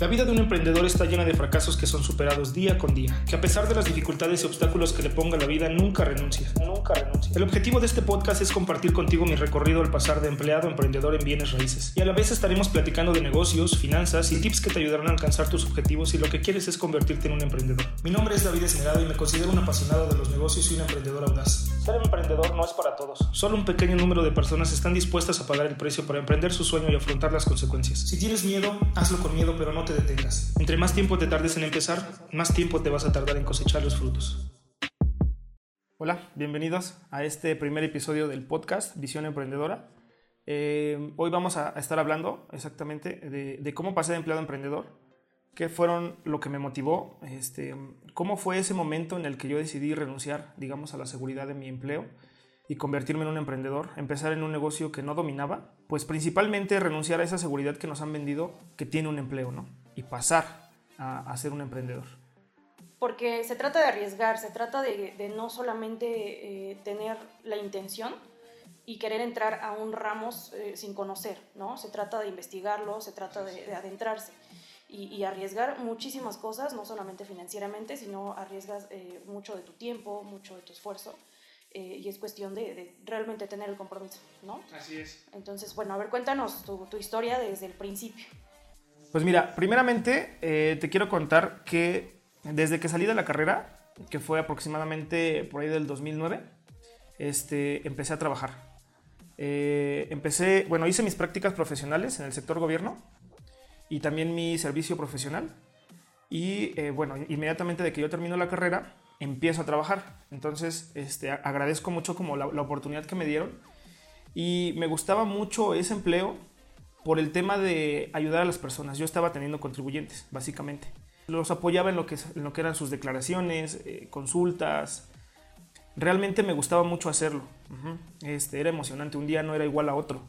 La vida de un emprendedor está llena de fracasos que son superados día con día, que a pesar de las dificultades y obstáculos que le ponga la vida, nunca renuncia, nunca renuncia. El objetivo de este podcast es compartir contigo mi recorrido al pasar de empleado a emprendedor en bienes raíces. Y a la vez estaremos platicando de negocios, finanzas y tips que te ayudarán a alcanzar tus objetivos si lo que quieres es convertirte en un emprendedor. Mi nombre es David Esmerado y me considero un apasionado de los negocios y un emprendedor audaz. Ser emprendedor no es para todos. Solo un pequeño número de personas están dispuestas a pagar el precio para emprender su sueño y afrontar las consecuencias. Si tienes miedo, hazlo con miedo, pero no te detengas. Entre más tiempo te tardes en empezar, más tiempo te vas a tardar en cosechar los frutos. Hola, bienvenidos a este primer episodio del podcast Visión Emprendedora. Eh, hoy vamos a estar hablando exactamente de, de, cómo pasé de empleado a emprendedor, qué fueron lo que me motivó, este, cómo fue ese momento en el que yo decidí renunciar, digamos, a la seguridad de mi empleo y convertirme en un emprendedor, empezar en un negocio que no dominaba, pues principalmente renunciar a esa seguridad que nos han vendido que tiene un empleo, ¿no? Y pasar a, ser un emprendedor. Porque se trata de arriesgar, se trata de, no solamente eh, tener la intención y querer entrar a un ramo eh, sin conocer, ¿no? Se trata de investigarlo, se trata de, de adentrarse. Y, y, arriesgar muchísimas cosas, no solamente financieramente, sino arriesgas eh, mucho de tu tiempo, mucho de tu esfuerzo. Eh, y es cuestión de, de, realmente tener el compromiso, ¿no? Así es. Entonces, bueno, a ver, cuéntanos tu, tu historia desde el principio. Pues mira, primeramente eh, te quiero contar que desde que salí de la carrera, que fue aproximadamente por ahí del 2009, este, empecé a trabajar. Eh, empecé, bueno, hice mis prácticas profesionales en el sector gobierno y también mi servicio profesional. Y eh, bueno, inmediatamente de que yo termino la carrera, empiezo a trabajar. Entonces, este, agradezco mucho como la, oportunidad que me dieron y me gustaba mucho ese empleo por el tema de ayudar a las personas. Yo estaba teniendo contribuyentes, básicamente. Los apoyaba en lo que, en lo que eran sus declaraciones, eh, consultas. Realmente me gustaba mucho hacerlo. Este, era emocionante. Un día no era igual a otro.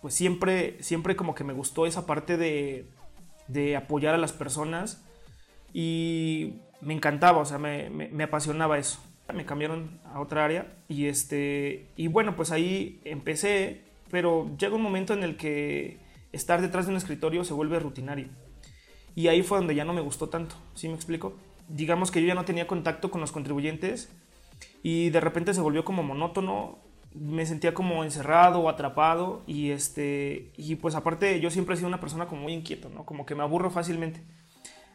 Pues siempre, siempre como que me gustó esa parte de, de apoyar a las personas y me encantaba, o sea, me, apasionaba eso. Me cambiaron a otra área y, este, y bueno, pues ahí empecé, pero llega un momento en el que estar detrás de un escritorio se vuelve rutinario. Y ahí fue donde ya no me gustó tanto, ¿sí me explico? Digamos que yo ya no tenía contacto con los contribuyentes y de repente se volvió como monótono, me sentía como encerrado o atrapado y este y pues aparte yo siempre he sido una persona como muy inquieto, ¿no? Como que me aburro fácilmente.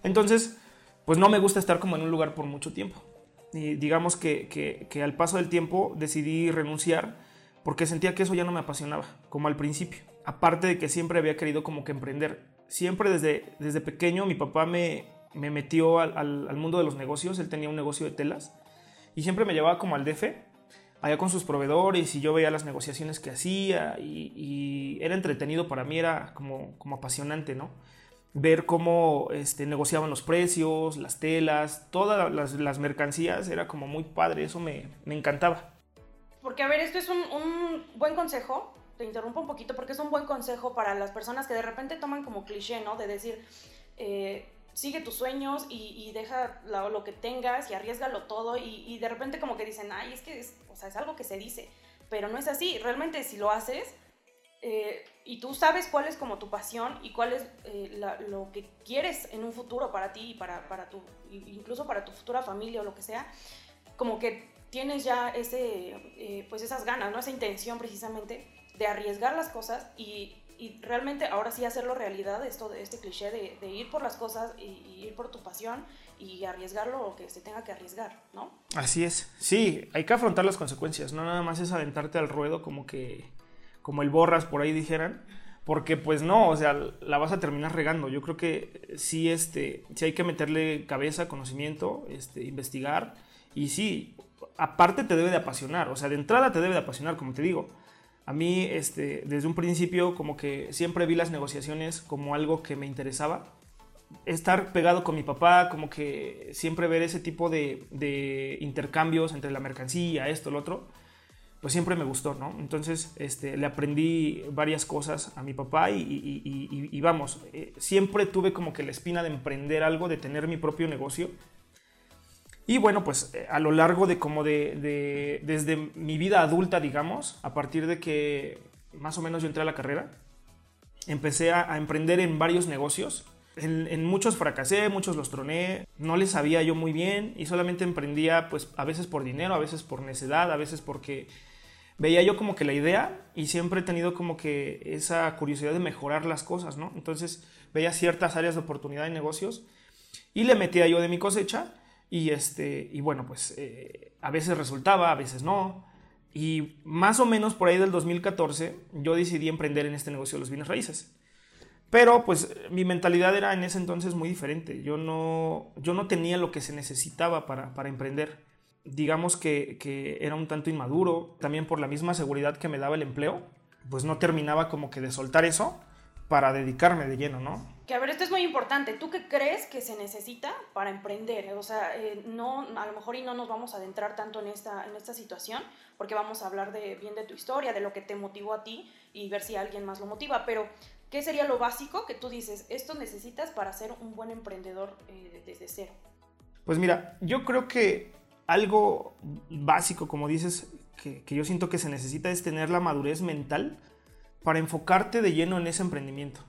Entonces, pues no me gusta estar como en un lugar por mucho tiempo. Y digamos que, que, que al paso del tiempo decidí renunciar porque sentía que eso ya no me apasionaba, como al principio. Aparte de que siempre había querido como que emprender. Siempre desde, desde pequeño mi papá me, me metió al, al, mundo de los negocios, él tenía un negocio de telas y siempre me llevaba como al DF, allá con sus proveedores y yo veía las negociaciones que hacía y, y era entretenido para mí, era como, como apasionante, ¿no? Ver cómo este, negociaban los precios, las telas, todas las, mercancías, era como muy padre, eso me, encantaba. Porque, a ver, esto es un, buen consejo, te interrumpo un poquito, porque es un buen consejo para las personas que de repente toman como cliché, ¿no? De decir, eh, sigue tus sueños y, deja lo, que tengas y arriesgalo todo y, y, de repente como que dicen, ay, es que es, o sea, es algo que se dice, pero no es así, realmente si lo haces eh, y tú sabes cuál es como tu pasión y cuál es eh, lo que quieres en un futuro para ti y para, para tu, incluso para tu futura familia o lo que sea, como que tienes ya ese, eh, pues esas ganas, ¿no? esa intención precisamente de arriesgar las cosas y, y, realmente ahora sí hacerlo realidad, esto este cliché de, ir por las cosas y, ir por tu pasión y arriesgarlo lo que se tenga que arriesgar, ¿no? Así es, sí, hay que afrontar las consecuencias, no nada más es aventarte al ruedo como que como el borras por ahí dijeran, porque pues no, o sea, la vas a terminar regando. Yo creo que sí, este, sí hay que meterle cabeza, conocimiento, este, investigar y sí, aparte te debe de apasionar, o sea, de entrada te debe de apasionar, como te digo. A mí, este, desde un principio, como que siempre vi las negociaciones como algo que me interesaba. Estar pegado con mi papá, como que siempre ver ese tipo de, de intercambios entre la mercancía, esto, lo otro, pues siempre me gustó, ¿no? Entonces este, le aprendí varias cosas a mi papá y, y, y, y vamos, eh, siempre tuve como que la espina de emprender algo, de tener mi propio negocio. Y bueno, pues eh, a lo largo de como de, de, desde mi vida adulta, digamos, a partir de que más o menos yo entré a la carrera, empecé a, a emprender en varios negocios. En, muchos fracasé, muchos los troné, no les sabía yo muy bien y solamente emprendía pues a veces por dinero, a veces por necedad, a veces porque veía yo como que la idea y siempre he tenido como que esa curiosidad de mejorar las cosas, ¿no? Entonces veía ciertas áreas de oportunidad en negocios y le metía yo de mi cosecha y, este, y bueno, pues eh, a veces resultaba, a veces no. Y más o menos por ahí del 2014 yo decidí emprender en este negocio de los bienes raíces. Pero pues mi mentalidad era en ese entonces muy diferente. Yo no, yo no tenía lo que se necesitaba para, para emprender. Digamos que, que, era un tanto inmaduro, también por la misma seguridad que me daba el empleo, pues no terminaba como que de soltar eso para dedicarme de lleno, ¿no? Que a ver, esto es muy importante. ¿Tú qué crees que se necesita para emprender? O sea, eh, no, a lo mejor y no nos vamos a adentrar tanto en esta, en esta situación, porque vamos a hablar de, bien de tu historia, de lo que te motivó a ti y ver si alguien más lo motiva. Pero ¿Qué sería lo básico que tú dices, esto necesitas para ser un buen emprendedor eh, desde cero? Pues mira, yo creo que algo básico, como dices, que, yo siento que se necesita es tener la madurez mental para enfocarte de lleno en ese emprendimiento.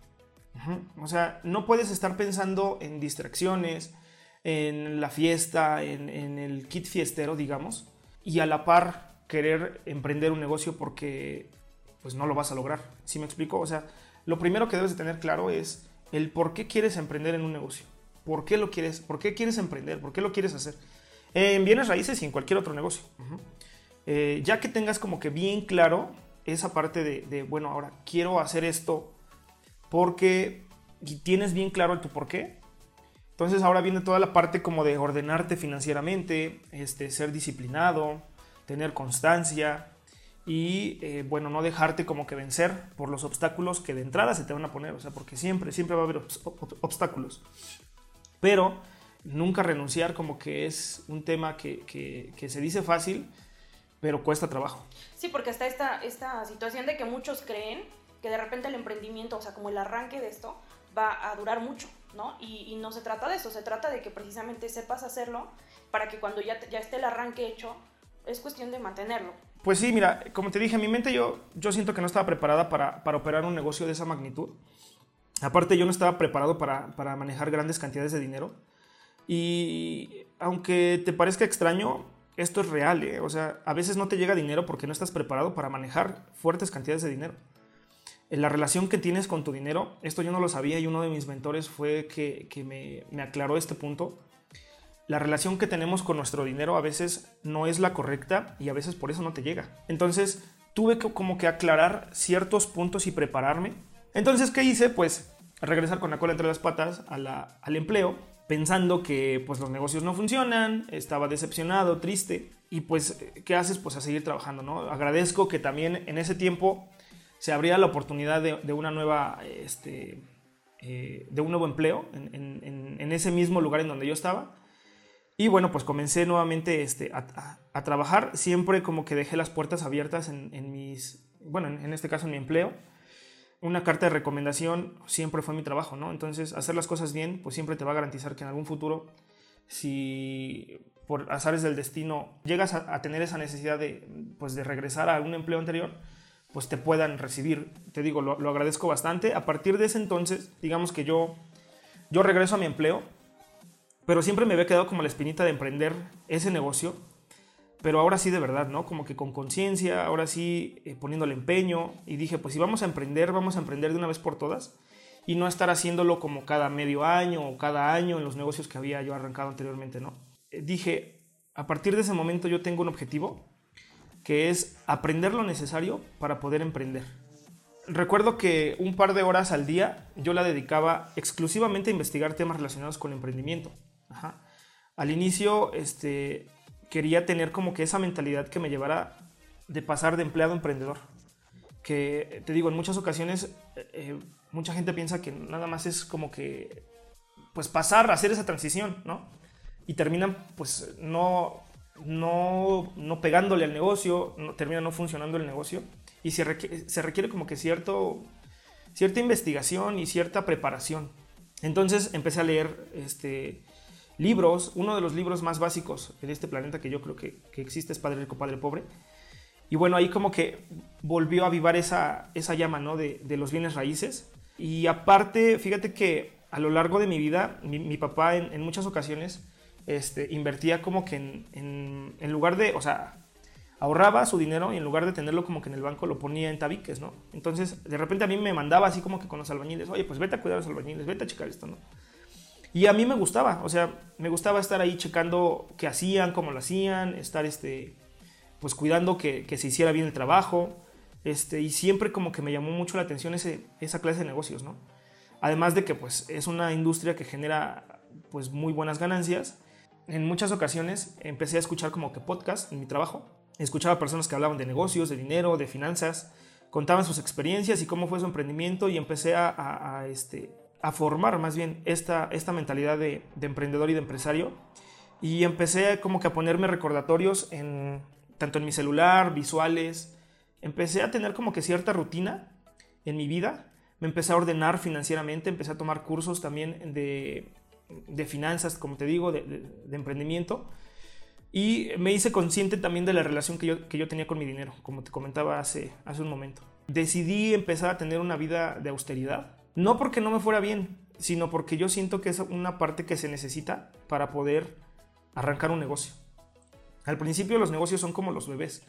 O sea, no puedes estar pensando en distracciones, en la fiesta, en, en, el kit fiestero, digamos, y a la par querer emprender un negocio porque pues no lo vas a lograr. ¿Sí me explico? O sea, lo primero que debes de tener claro es el por qué quieres emprender en un negocio. ¿Por qué lo quieres? ¿Por qué quieres emprender? ¿Por qué lo quieres hacer? En bienes raíces y en cualquier otro negocio. Eh, ya que tengas como que bien claro esa parte de, bueno, ahora quiero hacer esto porque tienes bien claro tu por qué. Entonces ahora viene toda la parte como de ordenarte financieramente, este, ser disciplinado, tener constancia, y eh, bueno, no dejarte como que vencer por los obstáculos que de entrada se te van a poner, o sea, porque siempre, siempre va a haber obstáculos. Pero nunca renunciar como que es un tema que, que, se dice fácil, pero cuesta trabajo. Sí, porque está esta, esta situación de que muchos creen que de repente el emprendimiento, o sea, como el arranque de esto, va a durar mucho, ¿no? Y, y no se trata de eso, se trata de que precisamente sepas hacerlo para que cuando ya, ya esté el arranque hecho, es cuestión de mantenerlo. Pues sí, mira, como te dije, en mi mente yo, yo siento que no estaba preparada para, para operar un negocio de esa magnitud. Aparte, yo no estaba preparado para, para manejar grandes cantidades de dinero. Y aunque te parezca extraño, esto es real. ¿eh? O sea, a veces no te llega dinero porque no estás preparado para manejar fuertes cantidades de dinero. En la relación que tienes con tu dinero, esto yo no lo sabía y uno de mis mentores fue que, que me, me aclaró este punto la relación que tenemos con nuestro dinero a veces no es la correcta y a veces por eso no te llega. Entonces tuve que como que aclarar ciertos puntos y prepararme. Entonces, ¿qué hice? Pues regresar con la cola entre las patas al empleo, pensando que pues los negocios no funcionan, estaba decepcionado, triste y pues ¿qué haces? Pues a seguir trabajando, ¿no? Agradezco que también en ese tiempo se abría la oportunidad de, una nueva, este, eh, de un nuevo empleo en ese mismo lugar en donde yo estaba y bueno, pues comencé nuevamente este, a, trabajar, siempre como que dejé las puertas abiertas en, mis, bueno, en, este caso en mi empleo. Una carta de recomendación siempre fue mi trabajo, ¿no? Entonces, hacer las cosas bien, pues siempre te va a garantizar que en algún futuro, si por azares del destino llegas a, tener esa necesidad de, pues, de regresar a un empleo anterior, pues te puedan recibir. Te digo, lo, lo agradezco bastante. A partir de ese entonces, digamos que yo, yo regreso a mi empleo, pero siempre me había quedado como la espinita de emprender ese negocio, pero ahora sí de verdad, ¿no? Como que con conciencia, ahora sí eh, poniéndole empeño y dije, pues si vamos a emprender, vamos a emprender de una vez por todas y no estar haciéndolo como cada medio año o cada año en los negocios que había yo arrancado anteriormente, ¿no? Eh, dije, a partir de ese momento yo tengo un objetivo que es aprender lo necesario para poder emprender. Recuerdo que un par de horas al día yo la dedicaba exclusivamente a investigar temas relacionados con emprendimiento. Al inicio, este, quería tener como que esa mentalidad que me llevara de pasar de empleado a emprendedor. Que te digo, en muchas ocasiones eh, eh, mucha gente piensa que nada más es como que pues pasar hacer esa transición, ¿no? Y terminan pues no, no, no pegándole al negocio, no, termina no funcionando el negocio y se requiere, se requiere como que cierto, cierta investigación y cierta preparación. Entonces empecé a leer este, libros, uno de los libros más básicos en este planeta que yo creo que, existe es Padre Rico, Padre Pobre. Y bueno, ahí como que volvió a avivar esa, esa llama ¿no? de, los bienes raíces. Y aparte, fíjate que a lo largo de mi vida, mi, papá en, muchas ocasiones este, invertía como que en, en, lugar de, o sea, ahorraba su dinero y en lugar de tenerlo como que en el banco lo ponía en tabiques, ¿no? Entonces, de repente a mí me mandaba así como que con los albañiles, oye, pues vete a cuidar a los albañiles, vete a checar esto, ¿no? Y a mí me gustaba, o sea, me gustaba estar ahí checando qué hacían, cómo lo hacían, estar, este, pues cuidando que, que se hiciera bien el trabajo, este, y siempre como que me llamó mucho la atención ese, esa clase de negocios, ¿no? Además de que pues es una industria que genera pues muy buenas ganancias. En muchas ocasiones empecé a escuchar como que podcast en mi trabajo. Escuchaba personas que hablaban de negocios, de dinero, de finanzas, contaban sus experiencias y cómo fue su emprendimiento y empecé a, este, a formar más bien esta, esta mentalidad de, de, emprendedor y de empresario. Y empecé como que a ponerme recordatorios en, tanto en mi celular, visuales. Empecé a tener como que cierta rutina en mi vida me empecé a ordenar financieramente, empecé a tomar cursos también de, finanzas, como te digo, de, emprendimiento. Y me hice consciente también de la relación que yo, que yo tenía con mi dinero, como te comentaba hace, hace un momento. Decidí empezar a tener una vida de austeridad, no porque no me fuera bien, sino porque yo siento que es una parte que se necesita para poder arrancar un negocio. Al principio los negocios son como los bebés,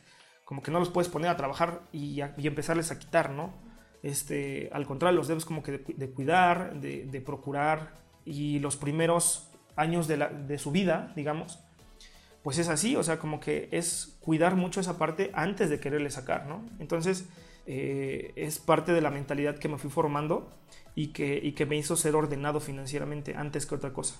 como que no los puedes poner a trabajar y, empezarles a quitar, ¿no? Este, al contrario, los debes como que de, cuidar, de, procurar y los primeros años de, su vida, digamos, pues es así, o sea, como que es cuidar mucho esa parte antes de quererle sacar, ¿no? Entonces, eh, es parte de la mentalidad que me fui formando y que, que me hizo ser ordenado financieramente antes que otra cosa.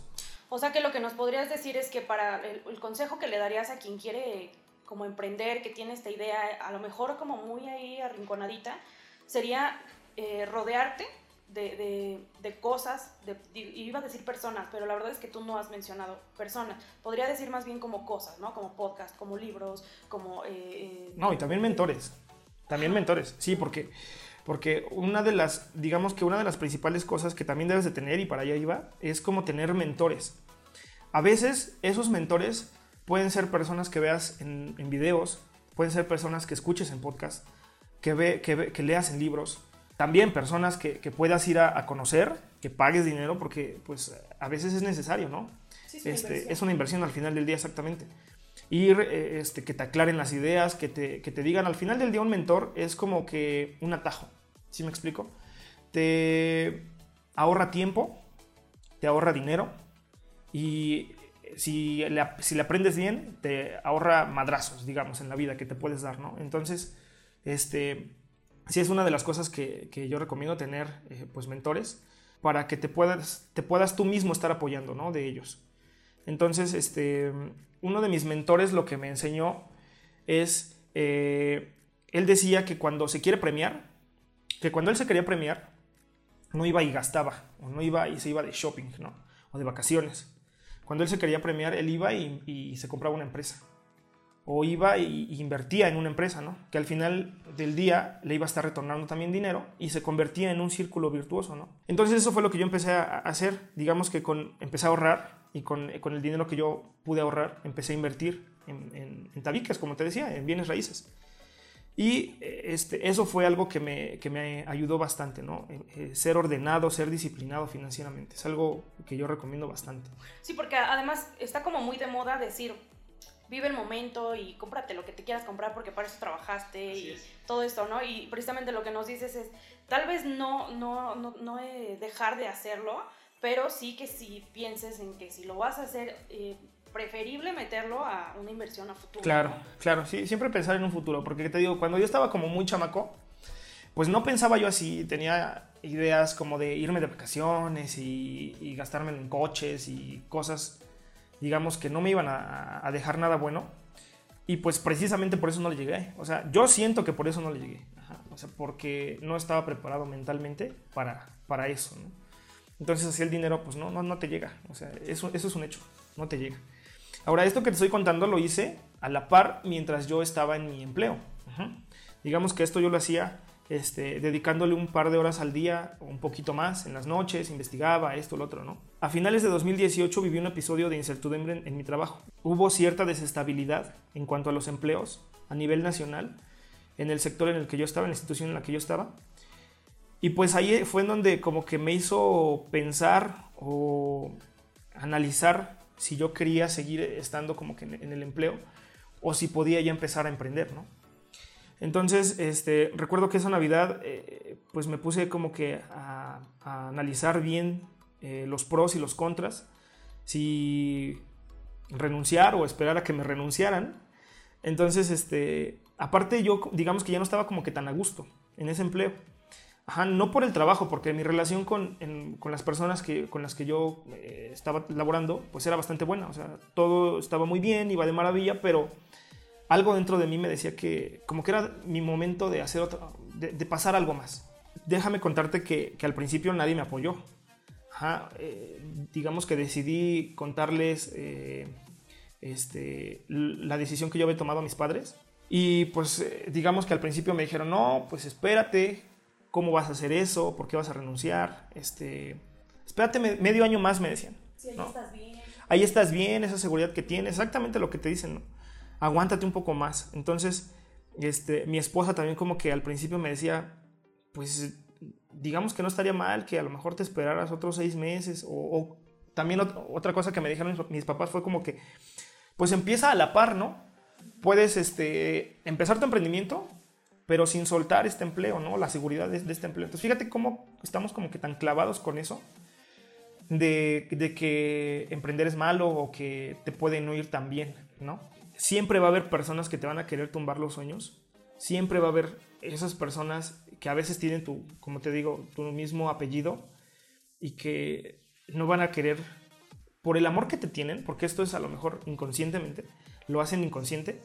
O sea que lo que nos podrías decir es que para el, el, consejo que le darías a quien quiere como emprender, que tiene esta idea, a lo mejor como muy ahí arrinconadita, sería eh, rodearte de, cosas, de, iba a decir personas, pero la verdad es que tú no has mencionado personas. Podría decir más bien como cosas, ¿no? Como podcast, como libros, como... Eh, no, y también mentores. También mentores, sí, porque, porque una de las, digamos que una de las principales cosas que también debes de tener, y para allá iba, es como tener mentores. A veces esos mentores pueden ser personas que veas en, en videos, pueden ser personas que escuches en podcast, que, ve, que, leas en libros. También personas que, puedas ir a, conocer, que pagues dinero, porque pues a veces es necesario, ¿no? es, este, es una inversión al final del día exactamente. Ir, eh, este, que te aclaren las ideas, que te, que te digan, al final del día un mentor es como que un atajo, ¿sí me explico? Te ahorra tiempo, te ahorra dinero y si le, si le aprendes bien, te ahorra madrazos, digamos, en la vida que te puedes dar, ¿no? Entonces, este, sí es una de las cosas que, yo recomiendo tener, eh, pues mentores, para que te puedas, te puedas tú mismo estar apoyando, ¿no? De ellos. Entonces, este, uno de mis mentores lo que me enseñó es, eh, él decía que cuando se quiere premiar, que cuando él se quería premiar, no iba y gastaba, o no iba y se iba de shopping, ¿no? O de vacaciones. Cuando él se quería premiar, él iba y se compraba una empresa o iba y, invertía en una empresa, ¿no? Que al final del día le iba a estar retornando también dinero y se convertía en un círculo virtuoso, ¿no? Entonces eso fue lo que yo empecé a hacer, digamos que empecé a ahorrar y con, el dinero que yo pude ahorrar empecé a invertir en, en, tabiques, como te decía, en bienes raíces. Y eh, este, eso fue algo que me, que me ayudó bastante, ¿no? Eh, eh, ser ordenado, ser disciplinado financieramente. Es algo que yo recomiendo bastante. Sí, porque además está como muy de moda decir, vive el momento y cómprate lo que te quieras comprar porque para eso trabajaste y todo esto, ¿no? Y precisamente lo que nos dices es, tal vez no, no, no, no dejar de hacerlo, pero sí que si pienses en que si lo vas a hacer, eh, preferible meterlo a una inversión a futuro. Claro, claro, sí, siempre pensar en un futuro, porque te digo, cuando yo estaba como muy chamaco, pues no pensaba yo así, tenía ideas como de irme de vacaciones y, y gastarme en coches y cosas digamos que no me iban a, dejar nada bueno. Y pues precisamente por eso no le llegué. O sea, yo siento que por eso no le llegué. o sea, porque no estaba preparado mentalmente para, para eso. Entonces así el dinero pues no, no, no te llega. O sea, eso, eso es un hecho. No te llega. Ahora, esto que te estoy contando lo hice a la par mientras yo estaba en mi empleo. Digamos que esto yo lo hacía este, dedicándole un par de horas al día o un poquito más en las noches, investigaba esto, lo otro, ¿no? A finales de 2018 viví un episodio de incertidumbre en, mi trabajo. Hubo cierta desestabilidad en cuanto a los empleos a nivel nacional en el sector en el que yo estaba, en la institución en la que yo estaba. Y pues ahí fue en donde como que me hizo pensar o analizar si yo quería seguir estando como que en el empleo o si podía ya empezar a emprender, ¿no? Entonces, este, recuerdo que esa Navidad, eh, pues me puse como que a, analizar bien eh, los pros y los contras, si renunciar o esperar a que me renunciaran. Entonces, este, aparte yo, digamos que ya no estaba como que tan a gusto en ese empleo. Ajá, no por el trabajo, porque mi relación con, con las personas que, con las que yo eh, estaba laborando, pues era bastante buena. O sea, todo estaba muy bien, iba de maravilla, pero algo dentro de mí me decía que como que era mi momento de hacer otra, de, pasar algo más. Déjame contarte que, que, al principio nadie me apoyó. Eh, digamos que decidí contarles eh, este, la decisión que yo había tomado a mis padres. Y pues eh, digamos que al principio me dijeron, no, pues espérate, ¿cómo vas a hacer eso? ¿Por qué vas a renunciar? Este, espérate medio año más, me decían. Sí, ahí estás bien. Ahí estás bien, esa seguridad que tienes, exactamente lo que te dicen, ¿no? Aguántate un poco más. Entonces, este, mi esposa también como que al principio me decía, pues digamos que no estaría mal que a lo mejor te esperaras otros seis meses o, también otra cosa que me dijeron mis papás fue como que, pues empieza a la par, ¿no? Puedes este, empezar tu emprendimiento, pero sin soltar este empleo, ¿no? La seguridad de, este empleo. Entonces, fíjate cómo estamos como que tan clavados con eso, de, que emprender es malo o que te puede no ir tan bien, ¿no? Siempre va a haber personas que te van a querer tumbar los sueños. Siempre va a haber esas personas que a veces tienen tu, como te digo, tu mismo apellido y que no van a querer, por el amor que te tienen, porque esto es a lo mejor inconscientemente, lo hacen inconsciente,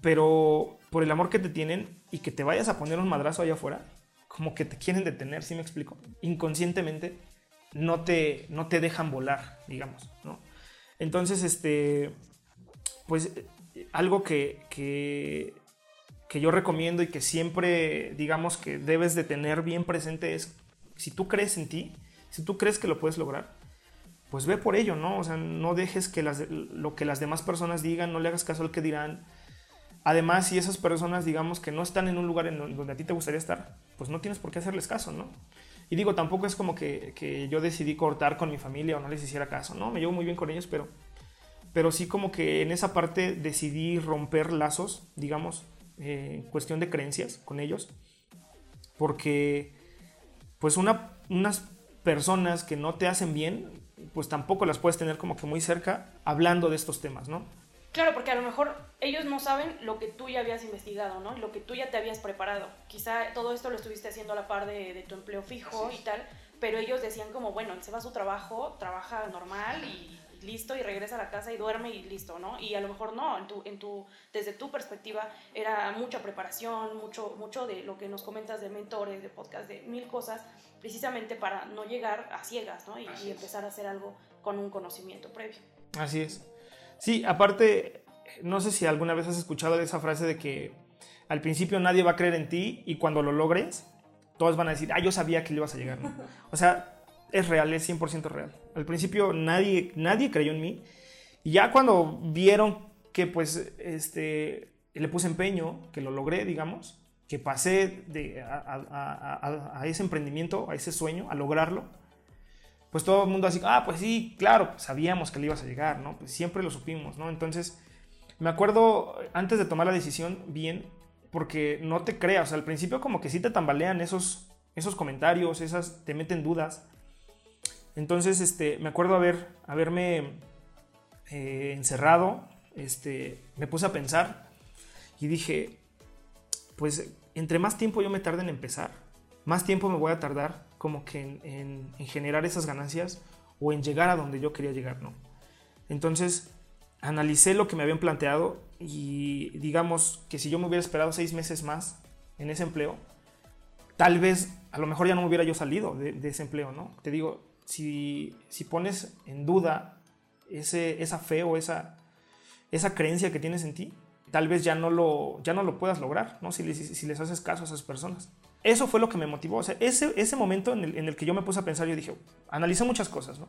pero por el amor que te tienen y que te vayas a poner un madrazo allá afuera, como que te quieren detener, ¿sí me explico? Inconscientemente no te, no te dejan volar, digamos, ¿no? Entonces, este, pues algo que, que, yo recomiendo y que siempre digamos que debes de tener bien presente es, si tú crees en ti, si tú crees que lo puedes lograr, pues ve por ello, ¿no? O sea, no dejes que las, lo que las demás personas digan, no le hagas caso al que dirán. Además, si esas personas, digamos, que no están en un lugar en donde a ti te gustaría estar, pues no tienes por qué hacerles caso, ¿no? Y digo, tampoco es como que, que yo decidí cortar con mi familia o no les hiciera caso, ¿no? Me llevo muy bien con ellos, pero pero sí como que en esa parte decidí romper lazos, digamos, eh, cuestión de creencias con ellos, porque pues una, unas personas que no te hacen bien, pues tampoco las puedes tener como que muy cerca hablando de estos temas, ¿no? Claro, porque a lo mejor ellos no saben lo que tú ya habías investigado, ¿no? Lo que tú ya te habías preparado. Quizá todo esto lo estuviste haciendo a la par de, de tu empleo fijo y tal, pero ellos decían como, bueno, él se va a su trabajo, trabaja normal y listo y regresa a la casa y duerme y listo, ¿no? Y a lo mejor no, en tu, en tu, desde tu perspectiva era mucha preparación, mucho, mucho de lo que nos comentas de mentores, de podcast, de mil cosas, precisamente para no llegar a ciegas, ¿no? Y, empezar a hacer algo con un conocimiento previo. Así es. Sí, aparte, no sé si alguna vez has escuchado esa frase de que al principio nadie va a creer en ti y cuando lo logres, todos van a decir, ah, yo sabía que le ibas a llegar, ¿no? O sea, es real, es 100% real. Al principio nadie, nadie creyó en mí. Y ya cuando vieron que pues este, le puse empeño, que lo logré, digamos, que pasé de, a, ese emprendimiento, a ese sueño, a lograrlo, pues todo el mundo así, ah, pues sí, claro, sabíamos que le ibas a llegar, ¿no? Pues siempre lo supimos, ¿no? Entonces, me acuerdo antes de tomar la decisión bien, porque no te creas, al principio como que sí te tambalean esos, esos comentarios, esas, te meten dudas, entonces, este, me acuerdo haber, haberme eh, encerrado, este, me puse a pensar y dije, pues entre más tiempo yo me tarde en empezar, más tiempo me voy a tardar como que en, generar esas ganancias o en llegar a donde yo quería llegar, ¿no? Entonces, analicé lo que me habían planteado y digamos que si yo me hubiera esperado seis meses más en ese empleo, tal vez a lo mejor ya no me hubiera yo salido de, de ese empleo, ¿no? Te digo, si, pones en duda ese, esa fe o esa, esa creencia que tienes en ti, tal vez ya no lo, ya no lo puedas lograr, ¿no? Si, si, les haces caso a esas personas. Eso fue lo que me motivó. O sea, ese, ese momento en el, que yo me puse a pensar, yo dije, analicé muchas cosas, ¿no?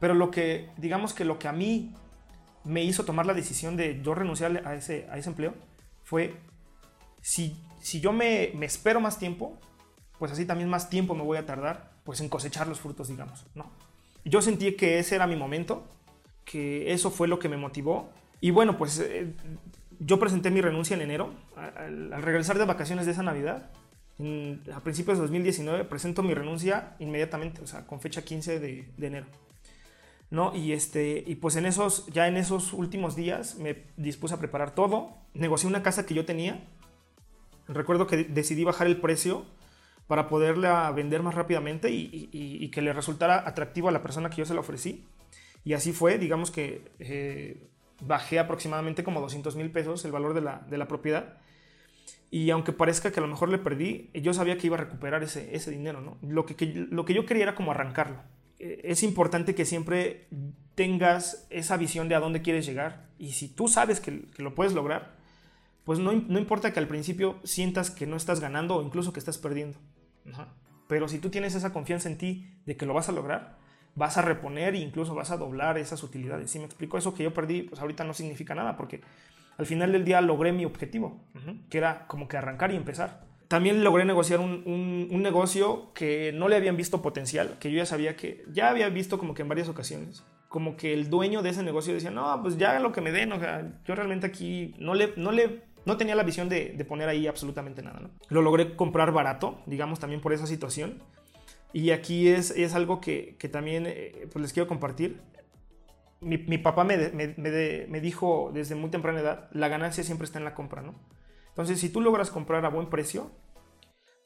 Pero lo que, digamos que lo que a mí me hizo tomar la decisión de yo renunciar a ese, a ese empleo fue, si, si yo me, me espero más tiempo, pues así también más tiempo me voy a tardar pues en cosechar los frutos, digamos, ¿no? Yo sentí que ese era mi momento, que eso fue lo que me motivó. Y bueno, pues eh, yo presenté mi renuncia en enero, al, regresar de vacaciones de esa Navidad, a principios de 2019, presento mi renuncia inmediatamente, o sea, con fecha 15 de, de enero. ¿no? Y, este, y pues en esos, ya en esos últimos días me dispuse a preparar todo, negocié una casa que yo tenía, recuerdo que decidí bajar el precio para poderla vender más rápidamente y, que le resultara atractivo a la persona que yo se la ofrecí. Y así fue, digamos que eh, bajé aproximadamente como 200 mil pesos el valor de la, propiedad. Y aunque parezca que a lo mejor le perdí, yo sabía que iba a recuperar ese, dinero, ¿no? Lo que, lo que yo quería era como arrancarlo. Eh, es importante que siempre tengas esa visión de a dónde quieres llegar. Y si tú sabes que, lo puedes lograr, pues no, no, importa que al principio sientas que no estás ganando o incluso que estás perdiendo. Pero si tú tienes esa confianza en ti de que lo vas a lograr, vas a reponer e incluso vas a doblar esas utilidades. Si me explico eso que yo perdí, pues ahorita no significa nada porque al final del día logré mi objetivo, que era como que arrancar y empezar. También logré negociar un, negocio que no le habían visto potencial, que yo ya sabía que, ya había visto como que en varias ocasiones, como que el dueño de ese negocio decía, no, pues ya lo que me den, o sea, yo realmente aquí no le, no le no tenía la visión de, poner ahí absolutamente nada. ¿no? Lo logré comprar barato, digamos, también por esa situación. Y aquí es, es algo que, que también eh, pues les quiero compartir. Mi, mi papá me, me, me, dijo desde muy temprana edad, la ganancia siempre está en la compra, ¿no? Entonces, si tú logras comprar a buen precio,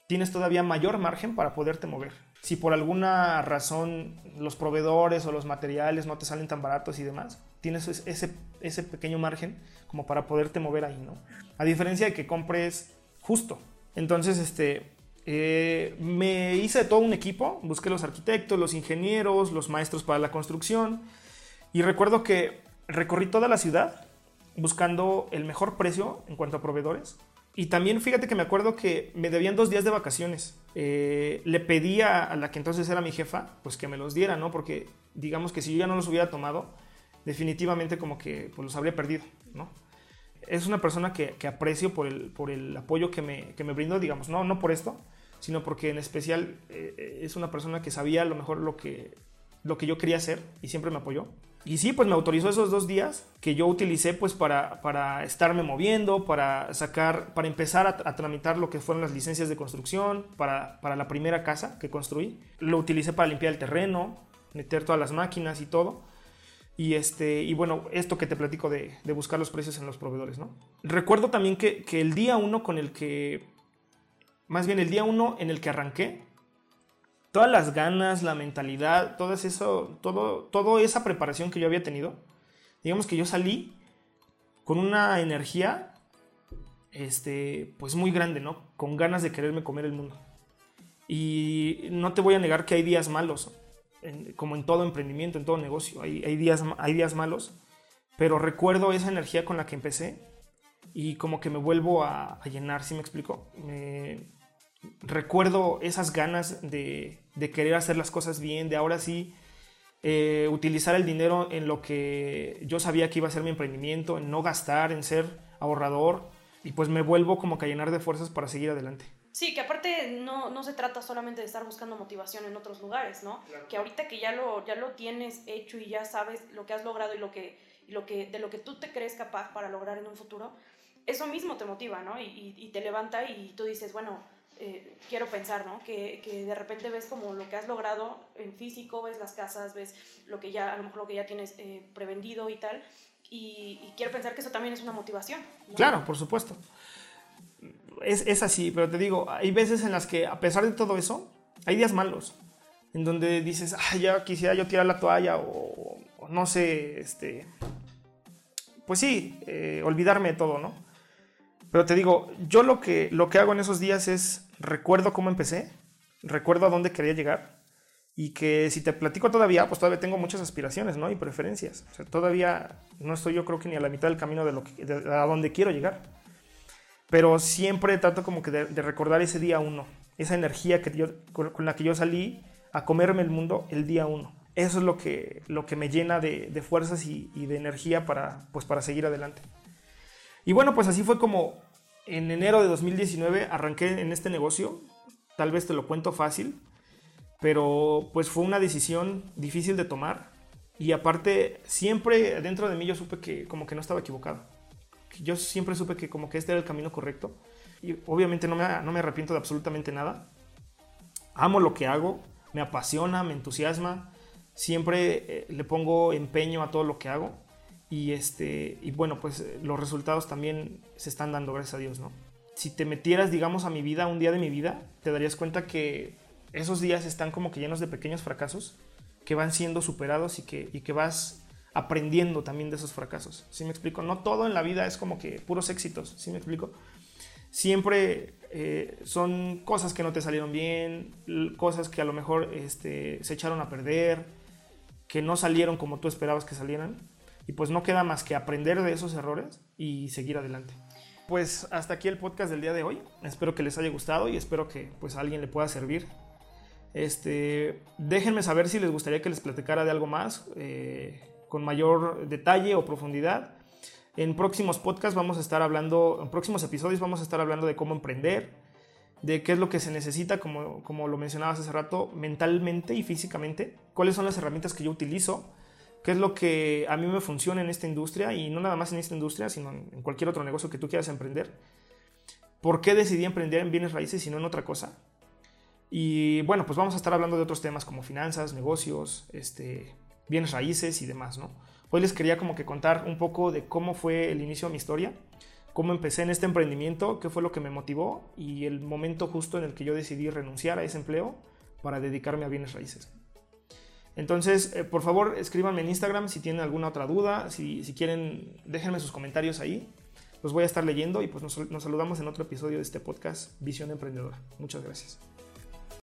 tienes todavía mayor margen para poderte mover. Si por alguna razón los proveedores o los materiales no te salen tan baratos y demás, tienes ese, pequeño margen como para poderte mover ahí, ¿no? A diferencia de que compres justo. Entonces, este, eh, me hice todo un equipo, busqué los arquitectos, los ingenieros, los maestros para la construcción y recuerdo que recorrí toda la ciudad buscando el mejor precio en cuanto a proveedores. Y también fíjate que me acuerdo que me debían dos días de vacaciones. Eh, le pedí a, la que entonces era mi jefa, pues que me los diera, ¿no? Porque digamos que si yo ya no los hubiera tomado, definitivamente como que pues, los habría perdido, ¿no? Es una persona que, aprecio por el, por el apoyo que me, que me, brindó, digamos, no, no por esto, sino porque en especial eh, es una persona que sabía a lo mejor lo que, lo que yo quería hacer y siempre me apoyó. Y sí, pues me autorizó esos dos días que yo utilicé pues para, para estarme moviendo, para sacar, para empezar a, tramitar lo que fueron las licencias de construcción, para, para la primera casa que construí. Lo utilicé para limpiar el terreno, meter todas las máquinas y todo. Y, este, y bueno, esto que te platico de, buscar los precios en los proveedores, ¿no? Recuerdo también que, el día uno con el que, más bien el día uno en el que arranqué, todas las ganas, la mentalidad, todo eso, todo, toda esa preparación que yo había tenido, digamos que yo salí con una energía, este, pues muy grande, ¿no? Con ganas de quererme comer el mundo. Y no te voy a negar que hay días malos como en todo emprendimiento, en todo negocio, hay, días, hay días malos, pero recuerdo esa energía con la que empecé y como que me vuelvo a, llenar, ¿sí me explico? Recuerdo esas ganas de, querer hacer las cosas bien, de ahora sí eh, utilizar el dinero en lo que yo sabía que iba a ser mi emprendimiento, en no gastar, en ser ahorrador y pues me vuelvo como que a llenar de fuerzas para seguir adelante. Sí, que aparte no, no, se trata solamente de estar buscando motivación en otros lugares, ¿no? Que ahorita que ya lo, ya lo tienes hecho y ya sabes lo que has logrado y, lo que, lo que, de lo que tú te crees capaz para lograr en un futuro, eso mismo te motiva, ¿no? Y, y, te levanta y tú dices, bueno, eh, quiero pensar, ¿no? Que, que, de repente ves como lo que has logrado en físico, ves las casas, ves lo que ya, a lo mejor lo que ya tienes eh, prevendido y tal. Y, quiero pensar que eso también es una motivación. Claro, por supuesto es, así, pero te digo, hay veces en las que a pesar de todo eso, hay días malos, en donde dices, ah, ya quisiera yo tirar la toalla o, no sé, este, pues sí, eh, olvidarme de todo, ¿no? Pero te digo, yo lo que, lo que hago en esos días es, recuerdo cómo empecé, recuerdo a dónde quería llegar y que si te platico todavía, pues todavía tengo muchas aspiraciones, ¿no? Y preferencias. O sea, todavía no estoy yo creo que ni a la mitad del camino de, lo que, a donde quiero llegar. Pero siempre trato como que de, recordar ese día uno, esa energía que yo, con, la que yo salí a comerme el mundo el día uno. Eso es lo que, lo que me llena de, fuerzas y, de energía para, pues para seguir adelante. Y bueno, pues así fue como en enero de 2019 arranqué en este negocio. tal vez te lo cuento fácil, pero pues fue una decisión difícil de tomar y aparte siempre dentro de mí yo supe que como que no estaba equivocado. Yo siempre supe que como que este era el camino correcto y obviamente no me, no me arrepiento de absolutamente nada. Amo lo que hago, me apasiona, me entusiasma, siempre eh, le pongo empeño a todo lo que hago y, este, y bueno, pues los resultados también se están dando, gracias a Dios, ¿no? Si te metieras, digamos, a mi vida, un día de mi vida, te darías cuenta que esos días están como que llenos de pequeños fracasos que van siendo superados y que, y que vas aprendiendo también de esos fracasos. ¿Sí me explico? No todo en la vida es como que puros éxitos, ¿sí me explico? Siempre eh, son cosas que no te salieron bien, cosas que a lo mejor este, se echaron a perder, que no salieron como tú esperabas que salieran. Y pues no queda más que aprender de esos errores y seguir adelante. Pues hasta aquí el podcast del día de hoy. Espero que les haya gustado y espero que pues alguien le pueda servir. Este, déjenme saber si les gustaría que les platicara de algo más eh, con mayor detalle o profundidad. En próximos podcasts vamos a estar hablando, en próximos episodios vamos a estar hablando de cómo emprender, de qué es lo que se necesita, como, como lo mencionabas hace rato, mentalmente y físicamente, cuáles son las herramientas que yo utilizo, qué es lo que a mí me funciona en esta industria y no nada más en esta industria, sino en cualquier otro negocio que tú quieras emprender. ¿Por qué decidí emprender en bienes raíces y no en otra cosa? Y bueno, pues vamos a estar hablando de otros temas como finanzas, negocios, este, bienes raíces y demás, ¿no? Hoy les quería como que contar un poco de cómo fue el inicio de mi historia, cómo empecé en este emprendimiento, qué fue lo que me motivó y el momento justo en el que yo decidí renunciar a ese empleo para dedicarme a bienes raíces. Entonces, eh, por favor, escríbanme en Instagram si tienen alguna otra duda, si, quieren, déjenme sus comentarios ahí. Los voy a estar leyendo y pues nos saludamos en otro episodio de este podcast Visión Emprendedora. Muchas gracias.